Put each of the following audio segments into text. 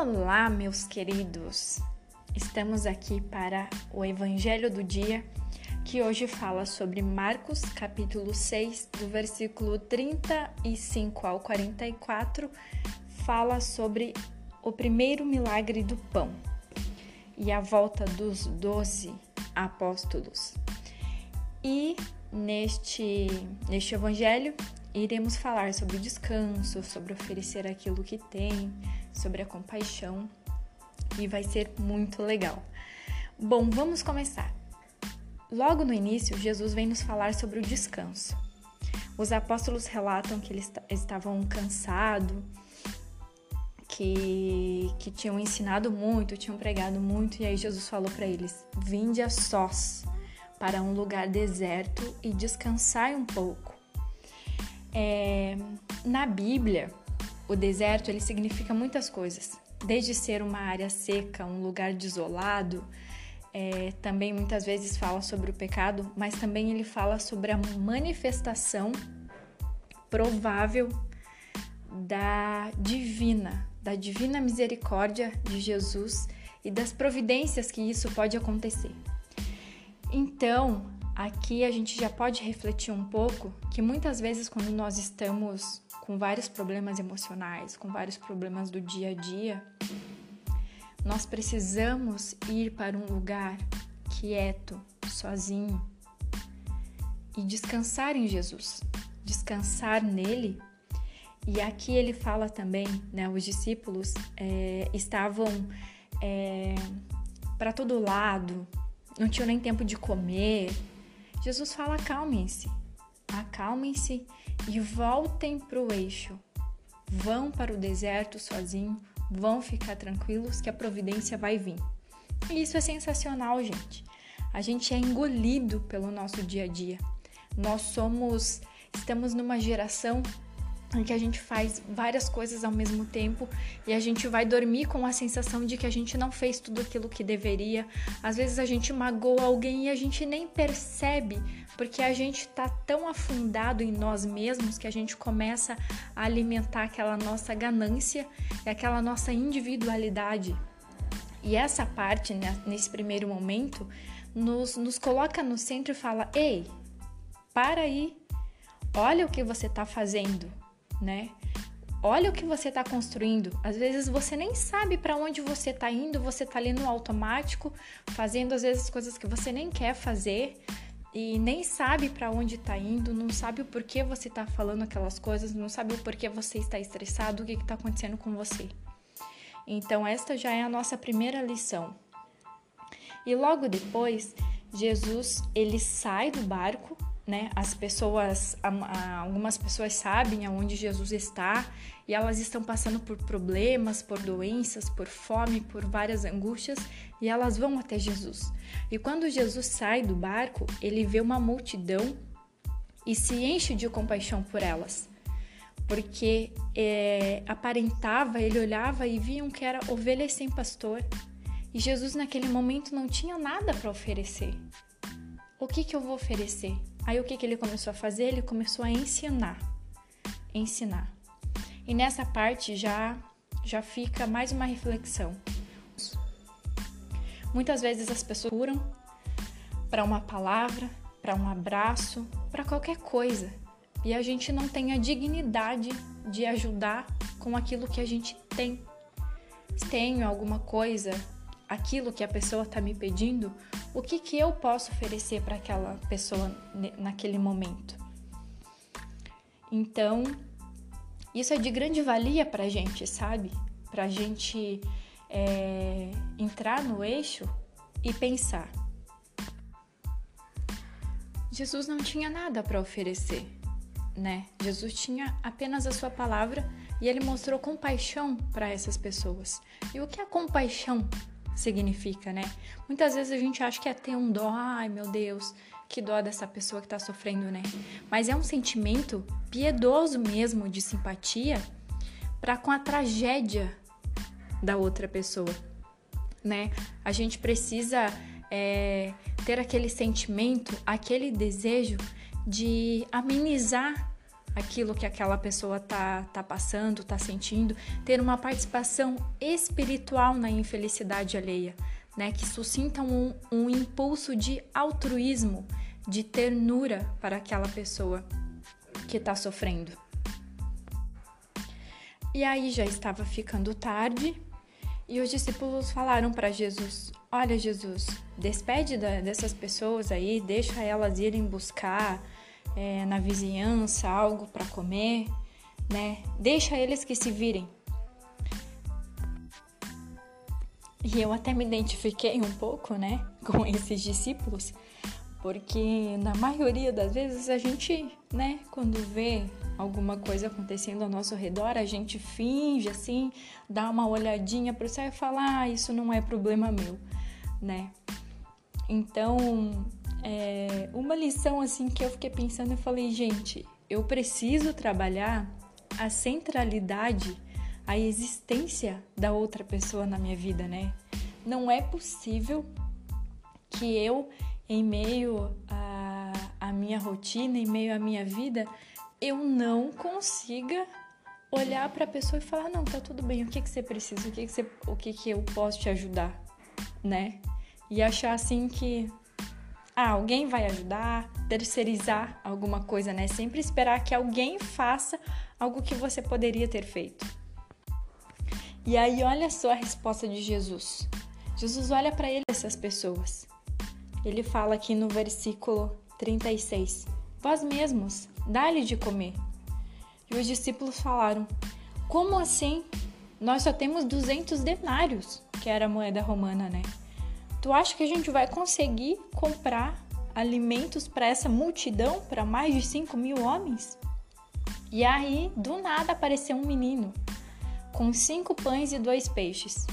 Olá, meus queridos! Estamos aqui para o Evangelho do Dia, que hoje fala sobre Marcos, capítulo 6, do versículo 35 ao 44, fala sobre o primeiro milagre do pão e a volta dos doze apóstolos. E neste, neste Evangelho, iremos falar sobre descanso, sobre oferecer aquilo que tem, sobre a compaixão e vai ser muito legal. Bom, vamos começar. Logo no início, Jesus vem nos falar sobre o descanso. Os apóstolos relatam que eles estavam cansados, que, que tinham ensinado muito, tinham pregado muito, e aí Jesus falou para eles: Vinde a sós para um lugar deserto e descansai um pouco. É, na Bíblia, o deserto ele significa muitas coisas, desde ser uma área seca, um lugar desolado, é, também muitas vezes fala sobre o pecado, mas também ele fala sobre a manifestação provável da divina, da divina misericórdia de Jesus e das providências que isso pode acontecer. Então, aqui a gente já pode refletir um pouco que muitas vezes quando nós estamos com vários problemas emocionais, com vários problemas do dia a dia, nós precisamos ir para um lugar quieto, sozinho e descansar em Jesus, descansar nele. E aqui ele fala também, né? Os discípulos é, estavam é, para todo lado, não tinham nem tempo de comer. Jesus fala: acalmem-se, acalmem-se e voltem para o eixo. Vão para o deserto sozinho, vão ficar tranquilos que a providência vai vir. E isso é sensacional, gente. A gente é engolido pelo nosso dia a dia. Nós somos, estamos numa geração em que a gente faz várias coisas ao mesmo tempo e a gente vai dormir com a sensação de que a gente não fez tudo aquilo que deveria. Às vezes a gente magoa alguém e a gente nem percebe, porque a gente está tão afundado em nós mesmos que a gente começa a alimentar aquela nossa ganância e aquela nossa individualidade. E essa parte, né, nesse primeiro momento, nos, nos coloca no centro e fala: Ei, para aí, olha o que você está fazendo né? Olha o que você está construindo. Às vezes você nem sabe para onde você está indo, você está ali no automático, fazendo às vezes coisas que você nem quer fazer e nem sabe para onde está indo, não sabe o porquê você está falando aquelas coisas, não sabe o porquê você está estressado, o que está acontecendo com você. Então, esta já é a nossa primeira lição. E logo depois, Jesus ele sai do barco né? As pessoas, algumas pessoas sabem aonde Jesus está e elas estão passando por problemas, por doenças, por fome, por várias angústias e elas vão até Jesus. E quando Jesus sai do barco, ele vê uma multidão e se enche de compaixão por elas, porque é, aparentava, ele olhava e viam que era ovelhas sem pastor. E Jesus naquele momento não tinha nada para oferecer. O que, que eu vou oferecer? Aí o que, que ele começou a fazer? Ele começou a ensinar. Ensinar. E nessa parte já, já fica mais uma reflexão. Muitas vezes as pessoas curam para uma palavra, para um abraço, para qualquer coisa. E a gente não tem a dignidade de ajudar com aquilo que a gente tem. Se tenho alguma coisa, aquilo que a pessoa está me pedindo, o que, que eu posso oferecer para aquela pessoa naquele momento. Então, isso é de grande valia para a gente, sabe? Para a gente é, entrar no eixo e pensar. Jesus não tinha nada para oferecer, né? Jesus tinha apenas a sua palavra e ele mostrou compaixão para essas pessoas. E o que é compaixão significa, né? Muitas vezes a gente acha que é ter um dó, ai meu Deus, que dó dessa pessoa que tá sofrendo, né? Mas é um sentimento piedoso mesmo de simpatia para com a tragédia da outra pessoa, né? A gente precisa é, ter aquele sentimento, aquele desejo de amenizar aquilo que aquela pessoa tá, tá passando, tá sentindo, ter uma participação espiritual na infelicidade alheia, né? Que suscita um, um impulso de altruísmo, de ternura para aquela pessoa que está sofrendo. E aí já estava ficando tarde e os discípulos falaram para Jesus: Olha, Jesus, despede dessas pessoas aí, deixa elas irem buscar é, na vizinhança algo para comer, né? Deixa eles que se virem. E eu até me identifiquei um pouco, né, com esses discípulos, porque na maioria das vezes a gente, né, quando vê alguma coisa acontecendo ao nosso redor, a gente finge assim, dá uma olhadinha para o céu e fala: "Ah, isso não é problema meu", né? Então, é, uma lição assim que eu fiquei pensando, eu falei, gente, eu preciso trabalhar a centralidade, a existência da outra pessoa na minha vida, né? Não é possível que eu, em meio à, à minha rotina, em meio à minha vida, eu não consiga olhar para a pessoa e falar não tá tudo bem o que que você precisa? O que que você, o que que eu posso te ajudar? né? E achar assim que ah, alguém vai ajudar, terceirizar alguma coisa, né? Sempre esperar que alguém faça algo que você poderia ter feito. E aí, olha só a resposta de Jesus. Jesus olha para ele essas pessoas. Ele fala aqui no versículo 36: Vós mesmos, dá-lhe de comer. E os discípulos falaram: Como assim? Nós só temos 200 denários, que era a moeda romana, né? Tu acha que a gente vai conseguir comprar alimentos para essa multidão, para mais de 5 mil homens? E aí, do nada, apareceu um menino com cinco pães e dois peixes.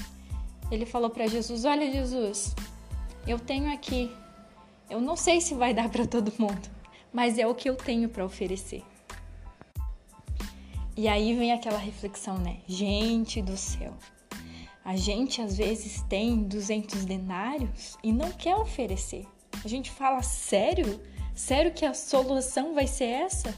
Ele falou para Jesus: Olha, Jesus, eu tenho aqui. Eu não sei se vai dar para todo mundo, mas é o que eu tenho para oferecer. E aí vem aquela reflexão, né? Gente do céu, a gente às vezes tem 200 denários e não quer oferecer. A gente fala, sério? Sério que a solução vai ser essa?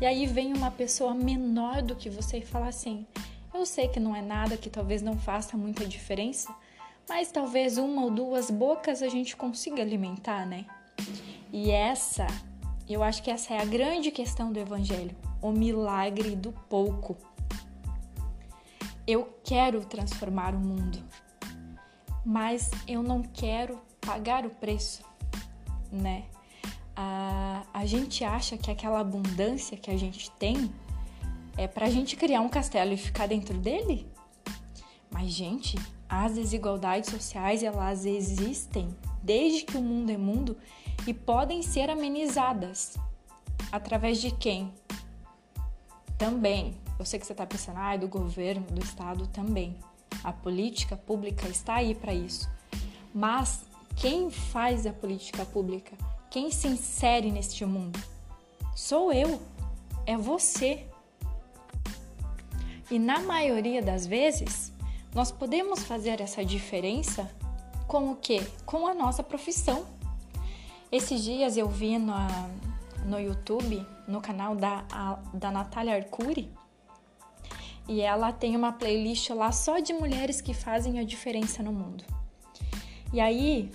E aí vem uma pessoa menor do que você e fala assim: eu sei que não é nada, que talvez não faça muita diferença, mas talvez uma ou duas bocas a gente consiga alimentar, né? E essa, eu acho que essa é a grande questão do Evangelho: o milagre do pouco. Eu quero transformar o mundo, mas eu não quero pagar o preço, né? A, a gente acha que aquela abundância que a gente tem é para a gente criar um castelo e ficar dentro dele? Mas, gente, as desigualdades sociais elas existem desde que o mundo é mundo e podem ser amenizadas através de quem? Também eu sei que você está pensando, ah, do governo, do Estado também. A política pública está aí para isso. Mas quem faz a política pública? Quem se insere neste mundo? Sou eu, é você. E na maioria das vezes, nós podemos fazer essa diferença com o quê? Com a nossa profissão. Esses dias eu vi no, no YouTube, no canal da, a, da Natália Arcuri, e ela tem uma playlist lá só de mulheres que fazem a diferença no mundo. E aí,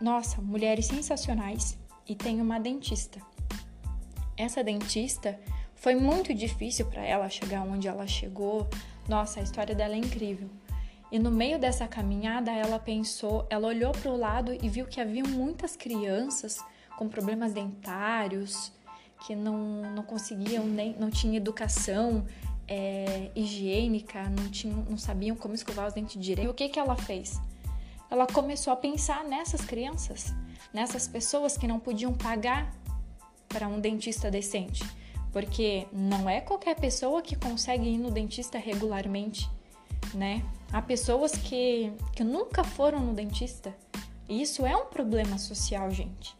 nossa, mulheres sensacionais e tem uma dentista. Essa dentista foi muito difícil para ela chegar onde ela chegou. Nossa, a história dela é incrível. E no meio dessa caminhada, ela pensou, ela olhou para o lado e viu que havia muitas crianças com problemas dentários, que não, não conseguiam nem, não tinham educação, é, higiênica, não, tinham, não sabiam como escovar os dentes direito. E o que, que ela fez? Ela começou a pensar nessas crianças, nessas pessoas que não podiam pagar para um dentista decente. Porque não é qualquer pessoa que consegue ir no dentista regularmente, né? Há pessoas que, que nunca foram no dentista. E isso é um problema social, gente.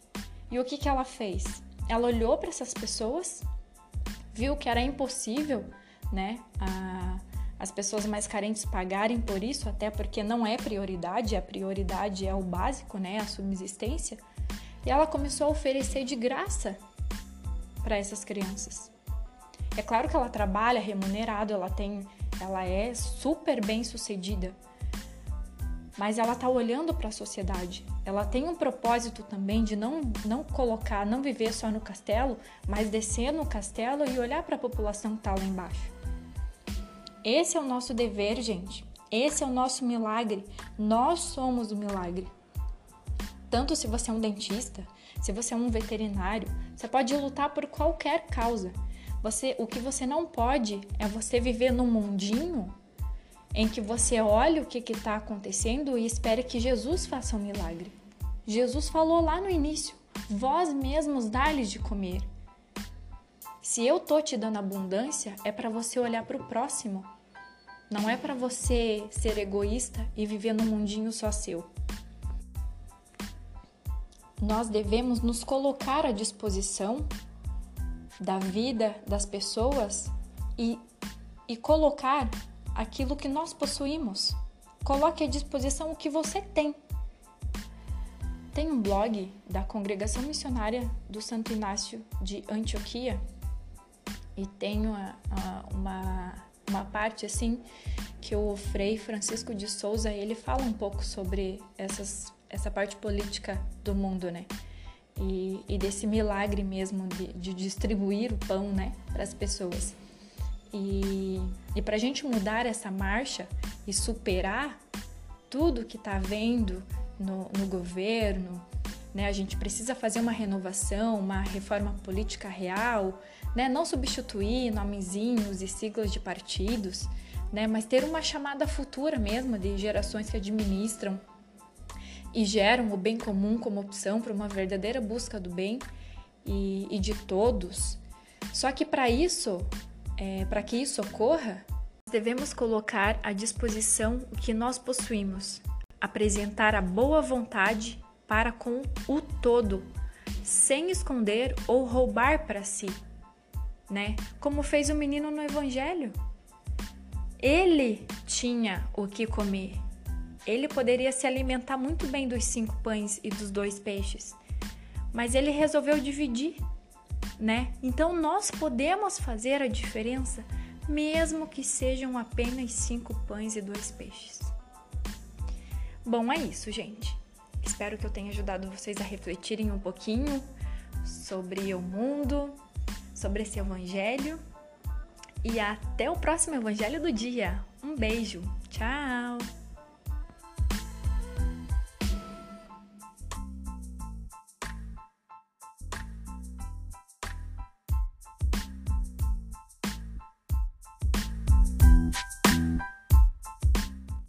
E o que, que ela fez? Ela olhou para essas pessoas, viu que era impossível né? A, as pessoas mais carentes pagarem por isso, até porque não é prioridade, a prioridade é o básico, né? A subsistência. E ela começou a oferecer de graça para essas crianças. É claro que ela trabalha remunerado, ela tem, ela é super bem sucedida, mas ela está olhando para a sociedade. Ela tem um propósito também de não, não colocar, não viver só no castelo, mas descer no castelo e olhar para a população que está lá embaixo. Esse é o nosso dever, gente. Esse é o nosso milagre. Nós somos o milagre. Tanto se você é um dentista, se você é um veterinário, você pode lutar por qualquer causa. Você, o que você não pode é você viver num mundinho em que você olha o que está acontecendo e espere que Jesus faça um milagre. Jesus falou lá no início: vós mesmos dá-lhes de comer. Se eu tô te dando abundância, é para você olhar para o próximo. Não é para você ser egoísta e viver num mundinho só seu. Nós devemos nos colocar à disposição da vida das pessoas e, e colocar aquilo que nós possuímos. Coloque à disposição o que você tem. Tem um blog da Congregação Missionária do Santo Inácio de Antioquia e tem uma, uma, uma parte assim que o Frei Francisco de Souza ele fala um pouco sobre essas, essa parte política do mundo, né? E, e desse milagre mesmo de, de distribuir o pão, né, para as pessoas. E, e para a gente mudar essa marcha e superar tudo que está vendo no, no governo, né? A gente precisa fazer uma renovação, uma reforma política real, né? Não substituir nomezinhos e siglas de partidos, né? Mas ter uma chamada futura mesmo de gerações que administram e geram o bem comum como opção para uma verdadeira busca do bem e, e de todos. Só que para isso é, para que isso ocorra, devemos colocar à disposição o que nós possuímos, apresentar a boa vontade para com o todo, sem esconder ou roubar para si, né? Como fez o menino no evangelho. Ele tinha o que comer. Ele poderia se alimentar muito bem dos cinco pães e dos dois peixes, mas ele resolveu dividir né? Então nós podemos fazer a diferença mesmo que sejam apenas cinco pães e dois peixes. Bom, é isso, gente. Espero que eu tenha ajudado vocês a refletirem um pouquinho sobre o mundo, sobre esse evangelho. E até o próximo evangelho do dia. Um beijo. Tchau.